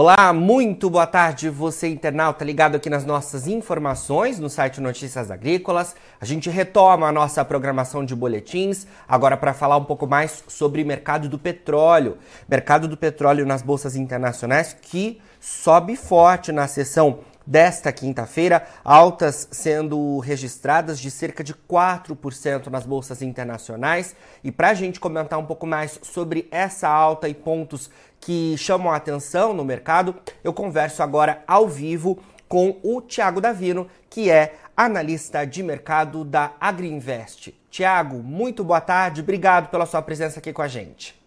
Olá, muito boa tarde, você internauta ligado aqui nas nossas informações no site Notícias Agrícolas. A gente retoma a nossa programação de boletins agora para falar um pouco mais sobre mercado do petróleo. Mercado do petróleo nas bolsas internacionais que sobe forte na sessão desta quinta-feira, altas sendo registradas de cerca de 4% nas bolsas internacionais. E para a gente comentar um pouco mais sobre essa alta e pontos que chamam a atenção no mercado, eu converso agora ao vivo com o Tiago Davino, que é analista de mercado da Agriinvest. Tiago, muito boa tarde, obrigado pela sua presença aqui com a gente.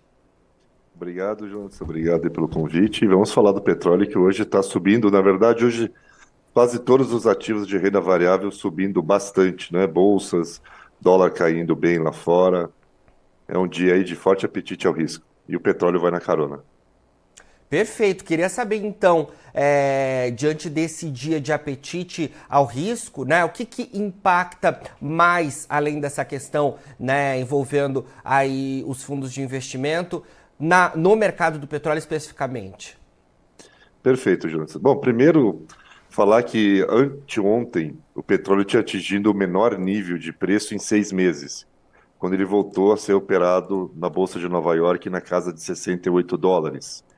Obrigado, Jonas, obrigado pelo convite. Vamos falar do petróleo que hoje está subindo. Na verdade, hoje quase todos os ativos de renda variável subindo bastante, né? Bolsas, dólar caindo bem lá fora. É um dia aí de forte apetite ao risco. E o petróleo vai na carona. Perfeito. Queria saber então, é, diante desse dia de apetite ao risco, né, o que, que impacta mais além dessa questão, né, envolvendo aí os fundos de investimento na, no mercado do petróleo especificamente? Perfeito, Jonas. Bom, primeiro falar que anteontem o petróleo tinha atingido o menor nível de preço em seis meses, quando ele voltou a ser operado na Bolsa de Nova York na casa de 68 dólares.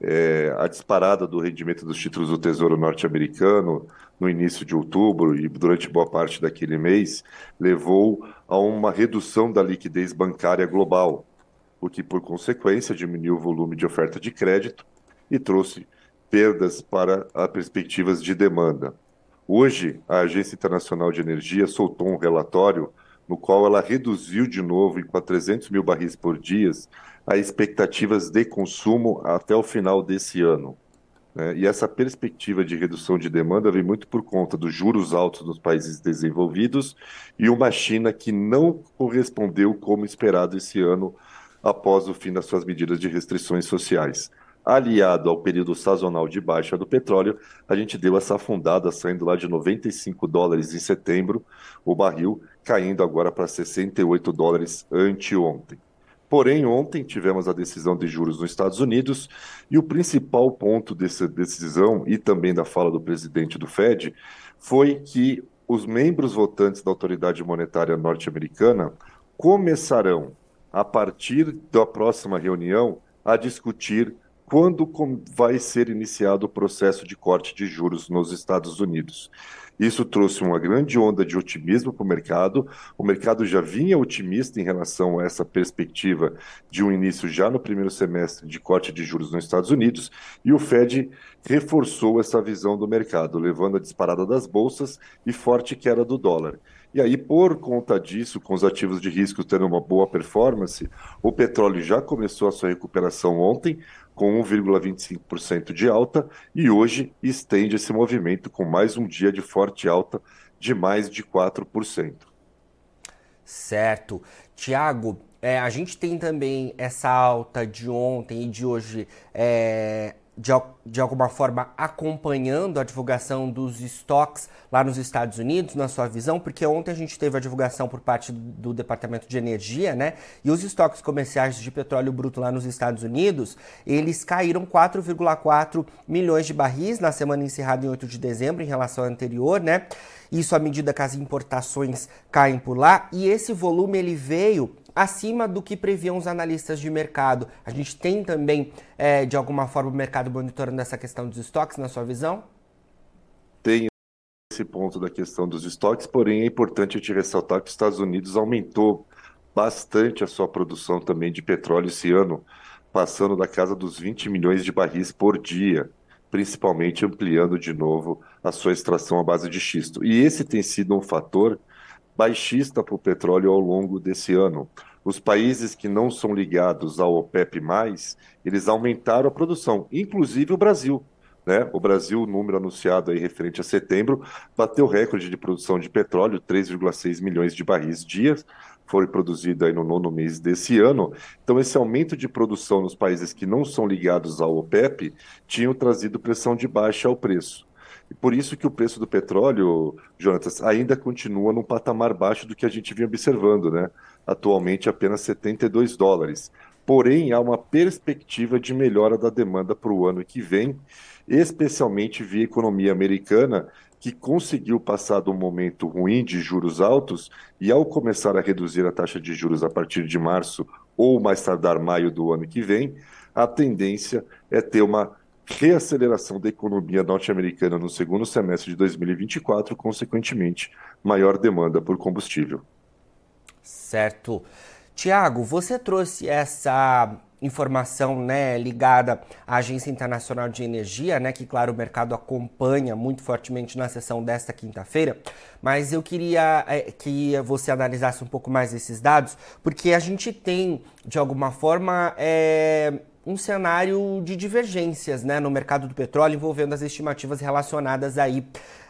É, a disparada do rendimento dos títulos do Tesouro norte-americano no início de outubro e durante boa parte daquele mês levou a uma redução da liquidez bancária global, o que, por consequência, diminuiu o volume de oferta de crédito e trouxe perdas para as perspectivas de demanda. Hoje, a Agência Internacional de Energia soltou um relatório no qual ela reduziu de novo em 300 mil barris por dia as expectativas de consumo até o final desse ano. Né? E essa perspectiva de redução de demanda vem muito por conta dos juros altos nos países desenvolvidos e uma China que não correspondeu como esperado esse ano após o fim das suas medidas de restrições sociais aliado ao período sazonal de baixa do petróleo, a gente deu essa afundada, saindo lá de 95 dólares em setembro, o barril caindo agora para 68 dólares anteontem. Porém, ontem tivemos a decisão de juros nos Estados Unidos e o principal ponto dessa decisão e também da fala do presidente do Fed foi que os membros votantes da autoridade monetária norte-americana começarão, a partir da próxima reunião, a discutir quando vai ser iniciado o processo de corte de juros nos Estados Unidos. Isso trouxe uma grande onda de otimismo para o mercado. O mercado já vinha otimista em relação a essa perspectiva de um início já no primeiro semestre de corte de juros nos Estados Unidos, e o Fed reforçou essa visão do mercado, levando a disparada das bolsas e forte queda do dólar. E aí, por conta disso, com os ativos de risco tendo uma boa performance, o petróleo já começou a sua recuperação ontem, com 1,25% de alta, e hoje estende esse movimento com mais um dia de forte alta de mais de 4%. Certo. Tiago, é, a gente tem também essa alta de ontem e de hoje é, de, de alguma forma acompanhando a divulgação dos estoques lá nos Estados Unidos, na sua visão? Porque ontem a gente teve a divulgação por parte do Departamento de Energia, né? E os estoques comerciais de petróleo bruto lá nos Estados Unidos, eles caíram 4,4 milhões de barris na semana encerrada em 8 de dezembro em relação ao anterior, né? Isso à medida que as importações caem por lá. E esse volume ele veio acima do que previam os analistas de mercado. A gente tem também, é, de alguma forma, o mercado monitorando essa questão dos estoques, na sua visão? Tem esse ponto da questão dos estoques, porém é importante te ressaltar que os Estados Unidos aumentou bastante a sua produção também de petróleo esse ano, passando da casa dos 20 milhões de barris por dia, principalmente ampliando de novo a sua extração à base de xisto. E esse tem sido um fator baixista para o petróleo ao longo desse ano. Os países que não são ligados ao OPEP+, eles aumentaram a produção, inclusive o Brasil. Né? O Brasil, o número anunciado aí referente a setembro, bateu recorde de produção de petróleo, 3,6 milhões de barris dias, foi produzido aí no nono mês desse ano. Então, esse aumento de produção nos países que não são ligados ao OPEP tinham trazido pressão de baixa ao preço. E por isso que o preço do petróleo, Jonatas, ainda continua num patamar baixo do que a gente vinha observando, né? Atualmente apenas 72 dólares. porém há uma perspectiva de melhora da demanda para o ano que vem, especialmente via economia americana, que conseguiu passar de um momento ruim de juros altos e, ao começar a reduzir a taxa de juros a partir de março ou mais tardar maio do ano que vem, a tendência é ter uma reaceleração da economia norte-americana no segundo semestre de 2024, consequentemente, maior demanda por combustível. Certo. Tiago, você trouxe essa informação né, ligada à Agência Internacional de Energia, né, que, claro, o mercado acompanha muito fortemente na sessão desta quinta-feira, mas eu queria é, que você analisasse um pouco mais esses dados, porque a gente tem, de alguma forma, é, um cenário de divergências né, no mercado do petróleo envolvendo as estimativas relacionadas aí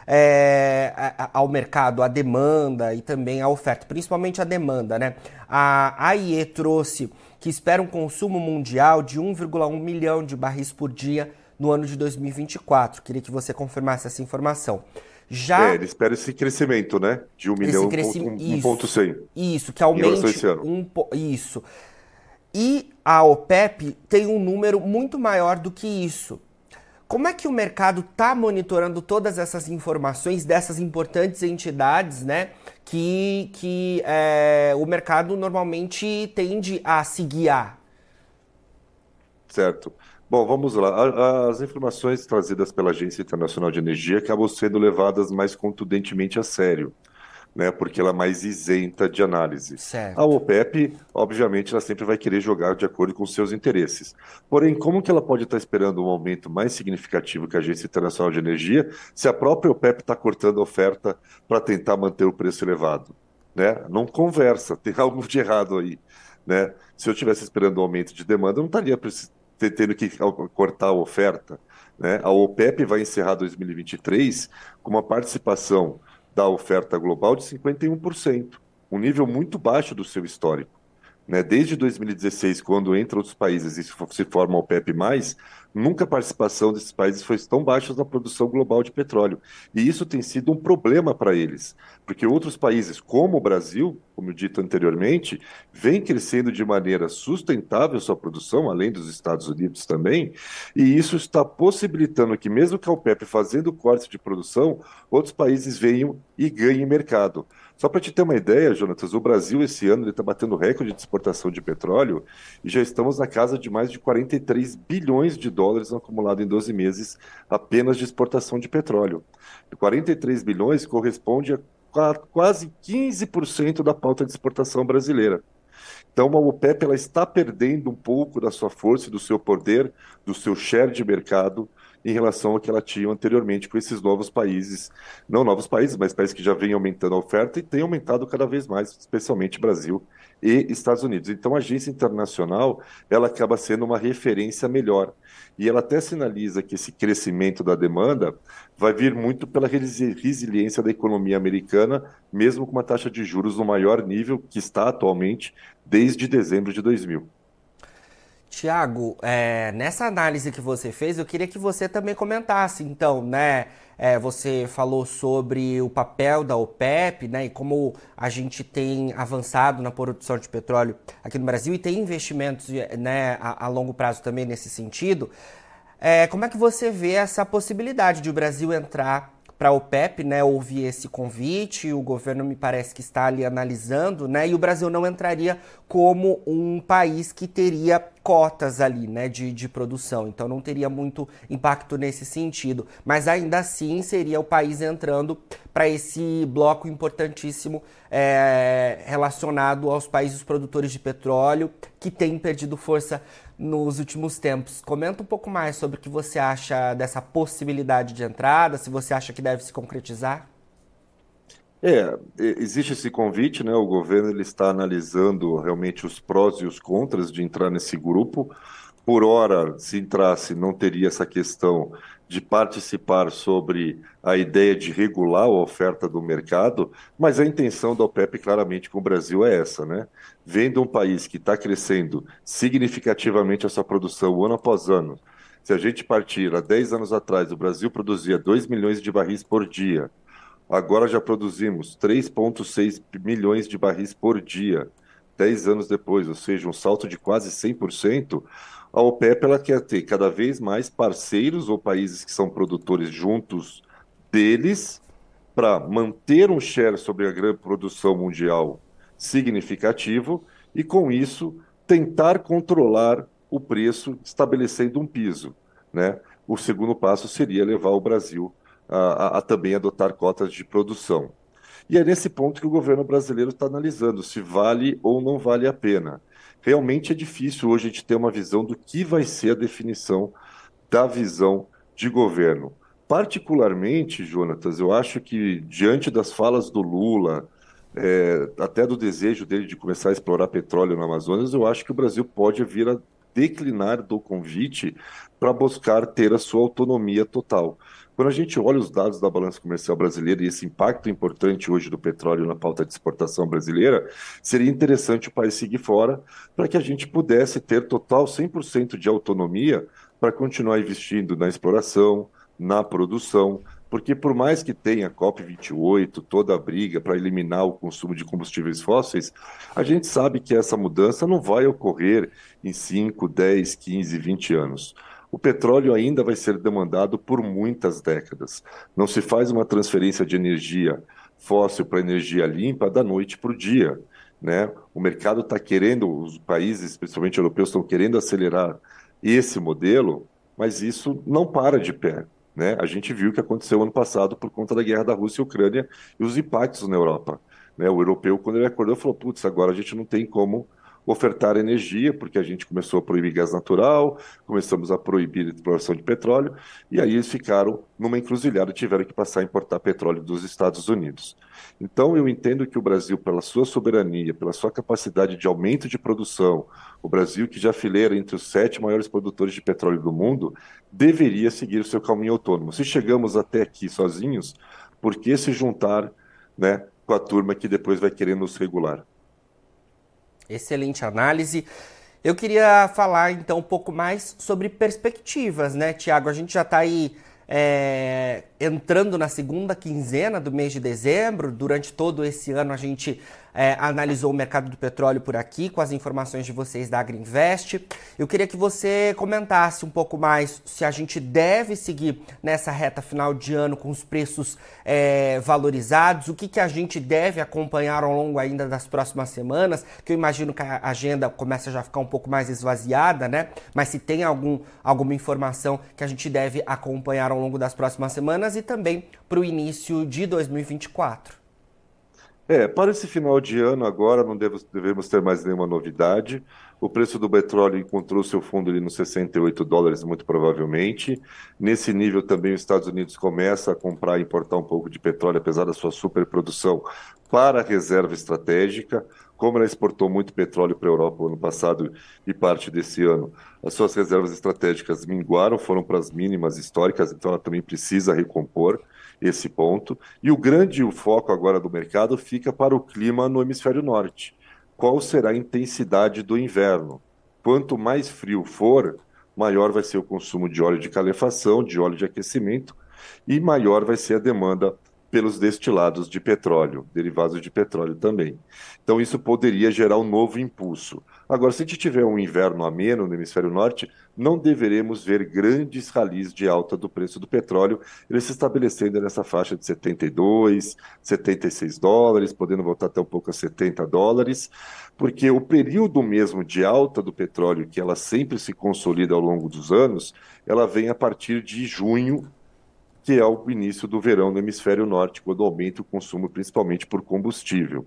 é, ao mercado, à demanda e também à oferta, principalmente a demanda. Né? A AIE trouxe que espera um consumo mundial de 1,1 milhão de barris por dia no ano de 2024. Queria que você confirmasse essa informação. Já... É, ele espera esse crescimento, né? De 1 milhão, cresci... 1,100. Isso, isso, que aumente... Um, isso. E a OPEP tem um número muito maior do que isso. Como é que o mercado está monitorando todas essas informações dessas importantes entidades, né? Que, que é, o mercado normalmente tende a se guiar? Certo. Bom, vamos lá. As informações trazidas pela Agência Internacional de Energia acabam sendo levadas mais contundentemente a sério né, porque ela é mais isenta de análise. Certo. A OPEP, obviamente, ela sempre vai querer jogar de acordo com seus interesses. Porém, como que ela pode estar esperando um aumento mais significativo que a Agência Internacional de Energia se a própria OPEP está cortando a oferta para tentar manter o preço elevado? Né? Não conversa, tem algo de errado aí. Né? Se eu estivesse esperando um aumento de demanda, eu não estaria tendo que cortar a oferta. Né? A OPEP vai encerrar 2023 com uma participação da oferta global de 51%, um nível muito baixo do seu histórico. Né? Desde 2016, quando entre outros países e se forma o OPEP+, nunca a participação desses países foi tão baixa na produção global de petróleo. E isso tem sido um problema para eles, porque outros países, como o Brasil, como dito anteriormente, vem crescendo de maneira sustentável sua produção, além dos Estados Unidos também, e isso está possibilitando que, mesmo que a OPEP fazendo corte de produção, outros países venham e ganhem mercado. Só para te ter uma ideia, Jonatas, o Brasil esse ano está batendo recorde de exportação de petróleo e já estamos na casa de mais de 43 bilhões de dólares acumulado em 12 meses apenas de exportação de petróleo. E 43 bilhões corresponde a quase 15% da pauta de exportação brasileira. Então, a OPEP ela está perdendo um pouco da sua força do seu poder, do seu share de mercado, em relação ao que ela tinha anteriormente com esses novos países, não novos países, mas países que já vêm aumentando a oferta e têm aumentado cada vez mais, especialmente Brasil e Estados Unidos. Então, a agência internacional ela acaba sendo uma referência melhor e ela até sinaliza que esse crescimento da demanda vai vir muito pela resiliência da economia americana, mesmo com uma taxa de juros no maior nível que está atualmente desde dezembro de 2000. Tiago, é, nessa análise que você fez, eu queria que você também comentasse, então, né? É, você falou sobre o papel da OPEP, né? E como a gente tem avançado na produção de petróleo aqui no Brasil e tem investimentos né, a, a longo prazo também nesse sentido. É, como é que você vê essa possibilidade de o Brasil entrar para a OPEP, né, houve esse convite, o governo me parece que está ali analisando, né, e o Brasil não entraria como um país que teria cotas ali, né, de, de produção, então não teria muito impacto nesse sentido, mas ainda assim seria o país entrando para esse bloco importantíssimo é, relacionado aos países produtores de petróleo que têm perdido força nos últimos tempos. Comenta um pouco mais sobre o que você acha dessa possibilidade de entrada, se você acha que deve se concretizar. É, existe esse convite, né? O governo ele está analisando realmente os prós e os contras de entrar nesse grupo. Por hora, se entrasse, não teria essa questão de participar sobre a ideia de regular a oferta do mercado, mas a intenção da OPEP claramente com o Brasil é essa, né? Vendo um país que está crescendo significativamente a sua produção ano após ano, se a gente partir há 10 anos atrás, o Brasil produzia 2 milhões de barris por dia, agora já produzimos 3,6 milhões de barris por dia 10 anos depois, ou seja, um salto de quase 100%, a OPEP ela quer ter cada vez mais parceiros ou países que são produtores juntos deles para manter um share sobre a grande produção mundial significativo e, com isso, tentar controlar o preço, estabelecendo um piso. Né? O segundo passo seria levar o Brasil a, a, a também adotar cotas de produção. E é nesse ponto que o governo brasileiro está analisando se vale ou não vale a pena. Realmente é difícil hoje a gente ter uma visão do que vai ser a definição da visão de governo. Particularmente, Jonatas, eu acho que diante das falas do Lula, é, até do desejo dele de começar a explorar petróleo no Amazonas, eu acho que o Brasil pode vir a declinar do convite para buscar ter a sua autonomia total. Quando a gente olha os dados da balança comercial brasileira e esse impacto importante hoje do petróleo na pauta de exportação brasileira, seria interessante o país seguir fora para que a gente pudesse ter total 100% de autonomia para continuar investindo na exploração, na produção, porque por mais que tenha a COP28, toda a briga para eliminar o consumo de combustíveis fósseis, a gente sabe que essa mudança não vai ocorrer em 5, 10, 15, 20 anos o petróleo ainda vai ser demandado por muitas décadas. Não se faz uma transferência de energia fóssil para energia limpa da noite para o dia. Né? O mercado está querendo, os países, principalmente europeus, estão querendo acelerar esse modelo, mas isso não para de pé. Né? A gente viu o que aconteceu ano passado por conta da guerra da Rússia e Ucrânia e os impactos na Europa. Né? O europeu, quando ele acordou, falou: putz, agora a gente não tem como ofertar energia, porque a gente começou a proibir gás natural, começamos a proibir a exploração de petróleo, e aí eles ficaram numa encruzilhada e tiveram que passar a importar petróleo dos Estados Unidos. Então, eu entendo que o Brasil, pela sua soberania, pela sua capacidade de aumento de produção, o Brasil, que já fileira entre os sete maiores produtores de petróleo do mundo, deveria seguir o seu caminho autônomo. Se chegamos até aqui sozinhos, por que se juntar né, com a turma que depois vai querer nos regular? Excelente análise. Eu queria falar então um pouco mais sobre perspectivas, né, Tiago? A gente já está aí é, entrando na segunda quinzena do mês de dezembro. Durante todo esse ano a gente é, analisou o mercado do petróleo por aqui com as informações de vocês da Agriinvest. Eu queria que você comentasse um pouco mais se a gente deve seguir nessa reta final de ano com os preços é, valorizados, o que, que a gente deve acompanhar ao longo ainda das próximas semanas, que eu imagino que a agenda começa já a ficar um pouco mais esvaziada, né? Mas se tem algum, alguma informação que a gente deve acompanhar ao longo das próximas semanas e também para o início de 2024. É, para esse final de ano agora não devemos ter mais nenhuma novidade. O preço do petróleo encontrou seu fundo ali nos 68 dólares, muito provavelmente. Nesse nível também os Estados Unidos começa a comprar e importar um pouco de petróleo, apesar da sua superprodução, para a reserva estratégica. Como ela exportou muito petróleo para a Europa no ano passado e parte desse ano, as suas reservas estratégicas minguaram, foram para as mínimas históricas, então ela também precisa recompor esse ponto. E o grande foco agora do mercado fica para o clima no hemisfério norte. Qual será a intensidade do inverno? Quanto mais frio for, maior vai ser o consumo de óleo de calefação, de óleo de aquecimento, e maior vai ser a demanda pelos destilados de petróleo, derivados de petróleo também. Então, isso poderia gerar um novo impulso. Agora, se a gente tiver um inverno ameno no hemisfério norte, não deveremos ver grandes ralis de alta do preço do petróleo, ele se estabelecendo nessa faixa de 72, 76 dólares, podendo voltar até um pouco a 70 dólares, porque o período mesmo de alta do petróleo, que ela sempre se consolida ao longo dos anos, ela vem a partir de junho que é o início do verão no hemisfério norte, quando aumenta o consumo principalmente por combustível.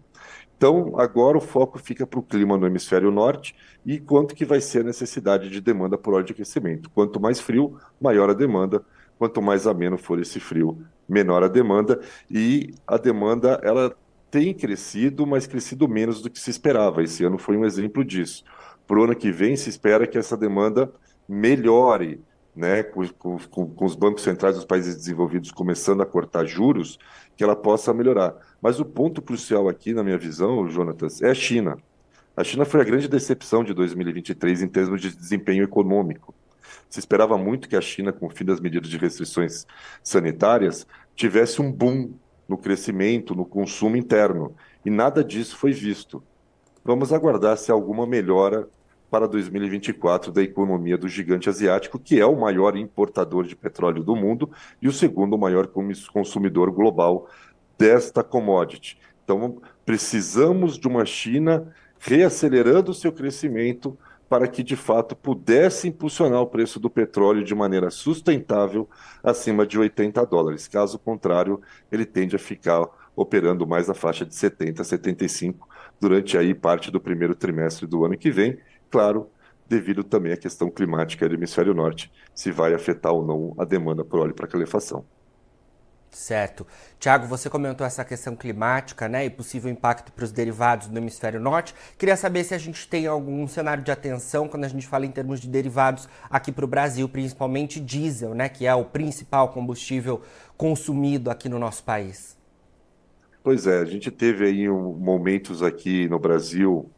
Então, agora o foco fica para o clima no hemisfério norte e quanto que vai ser a necessidade de demanda por óleo de aquecimento. Quanto mais frio, maior a demanda. Quanto mais ameno for esse frio, menor a demanda. E a demanda, ela tem crescido, mas crescido menos do que se esperava. Esse ano foi um exemplo disso. Para o ano que vem, se espera que essa demanda melhore né, com, com, com, os bancos centrais dos países desenvolvidos começando a cortar juros, que ela possa melhorar. Mas o ponto crucial aqui, na minha visão, Jonatas, é a China. A China foi a grande decepção de 2023 em termos de desempenho econômico. Se esperava muito que a China, com o fim das medidas de restrições sanitárias, tivesse um boom no crescimento, no consumo interno, e nada disso foi visto. vamos aguardar se alguma melhora para 2024 da economia do gigante asiático, que é o maior importador de petróleo do mundo e o segundo maior consumidor global desta commodity. Então, precisamos de uma China reacelerando seu crescimento para que de fato pudesse impulsionar o preço do petróleo de maneira sustentável acima de 80 dólares. Caso contrário, ele tende a ficar operando mais na faixa de 70, 75 durante aí parte do primeiro trimestre do ano que vem, claro, devido também à questão climática do hemisfério norte, se vai afetar ou não a demanda por óleo para calefação. Certo. Tiago, você comentou essa questão climática, né, e possível impacto para os derivados do hemisfério norte. Queria saber se a gente tem algum cenário de atenção quando a gente fala em termos de derivados aqui para o Brasil, principalmente diesel, né, que é o principal combustível consumido aqui no nosso país. Pois é, a gente teve aí um, momentos aqui no Brasil,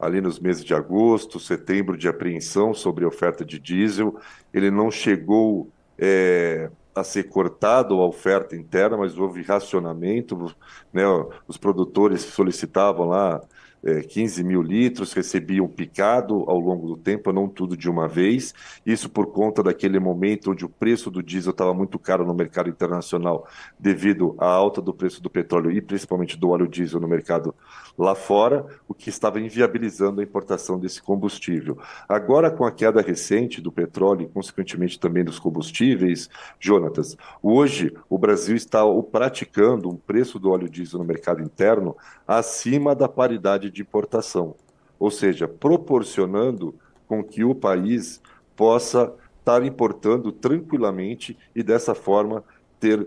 ali nos meses de agosto, setembro, de apreensão sobre oferta de diesel. Ele não chegou é, a ser cortado a oferta interna, mas houve racionamento, né? Os produtores solicitavam lá é, 15 mil litros, recebiam picado ao longo do tempo, não tudo de uma vez. Isso por conta daquele momento onde o preço do diesel estava muito caro no mercado internacional, devido à alta do preço do petróleo e principalmente do óleo diesel no mercado lá fora, o que estava inviabilizando a importação desse combustível. Agora, com a queda recente do petróleo e, consequentemente, também dos combustíveis, Jonatas, hoje o Brasil está praticando um preço do óleo diesel no mercado interno acima da paridade de importação, ou seja, proporcionando com que o país possa estar importando tranquilamente e dessa forma ter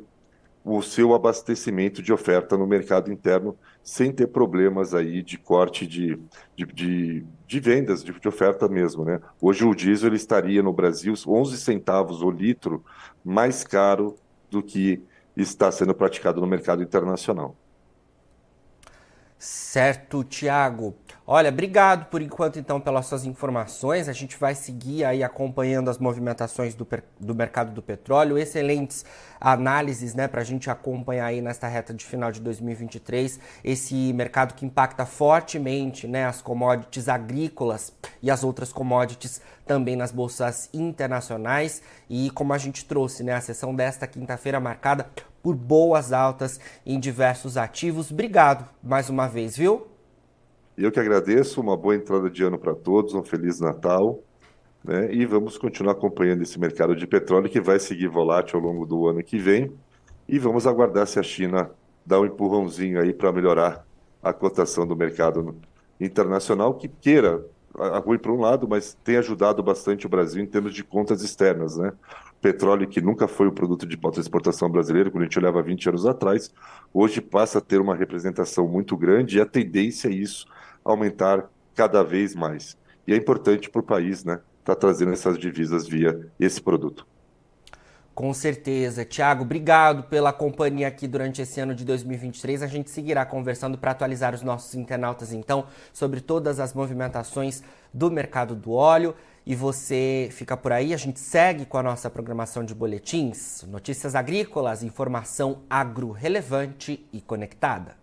o seu abastecimento de oferta no mercado interno sem ter problemas aí de corte de, de, de, de vendas, de, de, oferta mesmo. Né? Hoje o diesel ele estaria no Brasil 11 centavos o litro mais caro do que está sendo praticado no mercado internacional. Certo, Tiago. Olha, obrigado por enquanto então pelas suas informações. A gente vai seguir aí acompanhando as movimentações do, do mercado do petróleo. Excelentes análises, né, para a gente acompanhar aí nesta reta de final de 2023 esse mercado que impacta fortemente, né, as commodities agrícolas e as outras commodities também nas bolsas internacionais. E como a gente trouxe, né, a sessão desta quinta-feira marcada por boas altas em diversos ativos. Obrigado mais uma vez, viu? Eu que agradeço, uma boa entrada de ano para todos, um Feliz Natal. Né? E vamos continuar acompanhando esse mercado de petróleo que vai seguir volátil ao longo do ano que vem. E vamos aguardar se a China dá um empurrãozinho aí para melhorar a cotação do mercado internacional, que queira ruim para um lado, mas tem ajudado bastante o Brasil em termos de contas externas, né? petróleo, que nunca foi o produto de alta exportação brasileiro, quando a gente olhava 20 anos atrás, hoje passa a ter uma representação muito grande e a tendência é isso aumentar cada vez mais. E é importante para o país, né, estar tá trazendo essas divisas via esse produto. Com certeza. Tiago, obrigado pela companhia aqui durante esse ano de 2023. A gente seguirá conversando para atualizar os nossos internautas, então, sobre todas as movimentações do mercado do óleo. E você fica por aí, a gente segue com a nossa programação de boletins, notícias agrícolas, informação agro relevante e conectada.